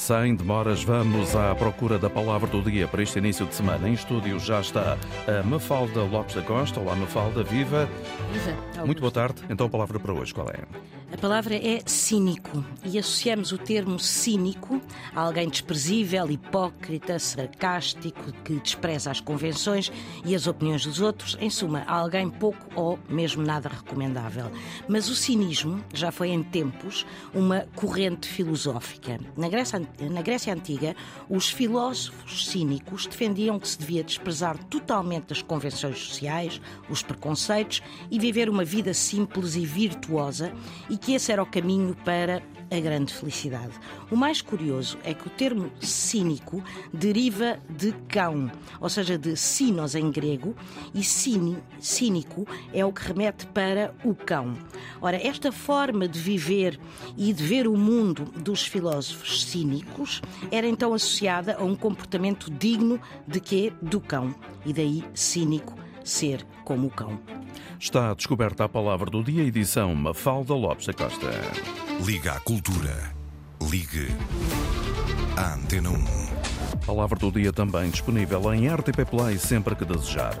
Sem demoras, vamos à procura da palavra do dia para este início de semana. Em estúdio já está a Mafalda Lopes da Costa. Olá, Mafalda, viva. Viva. Muito boa tarde. Então, a palavra para hoje, qual é? A palavra é cínico e associamos o termo cínico a alguém desprezível, hipócrita, sarcástico, que despreza as convenções e as opiniões dos outros, em suma, a alguém pouco ou mesmo nada recomendável. Mas o cinismo já foi em tempos uma corrente filosófica. Na Grécia, na Grécia Antiga, os filósofos cínicos defendiam que se devia desprezar totalmente as convenções sociais, os preconceitos e viver uma vida simples e virtuosa e que esse era o caminho para a grande felicidade. O mais curioso é que o termo cínico deriva de cão, ou seja, de sinos em grego, e cine, cínico é o que remete para o cão. Ora, esta forma de viver e de ver o mundo dos filósofos cínicos era então associada a um comportamento digno de quê? Do cão. E daí cínico ser como o cão. Está descoberta a palavra do dia, edição Mafalda Lopes da Costa. Liga à cultura. Ligue à Antena 1. Palavra do dia também disponível em RTP Play sempre que desejar.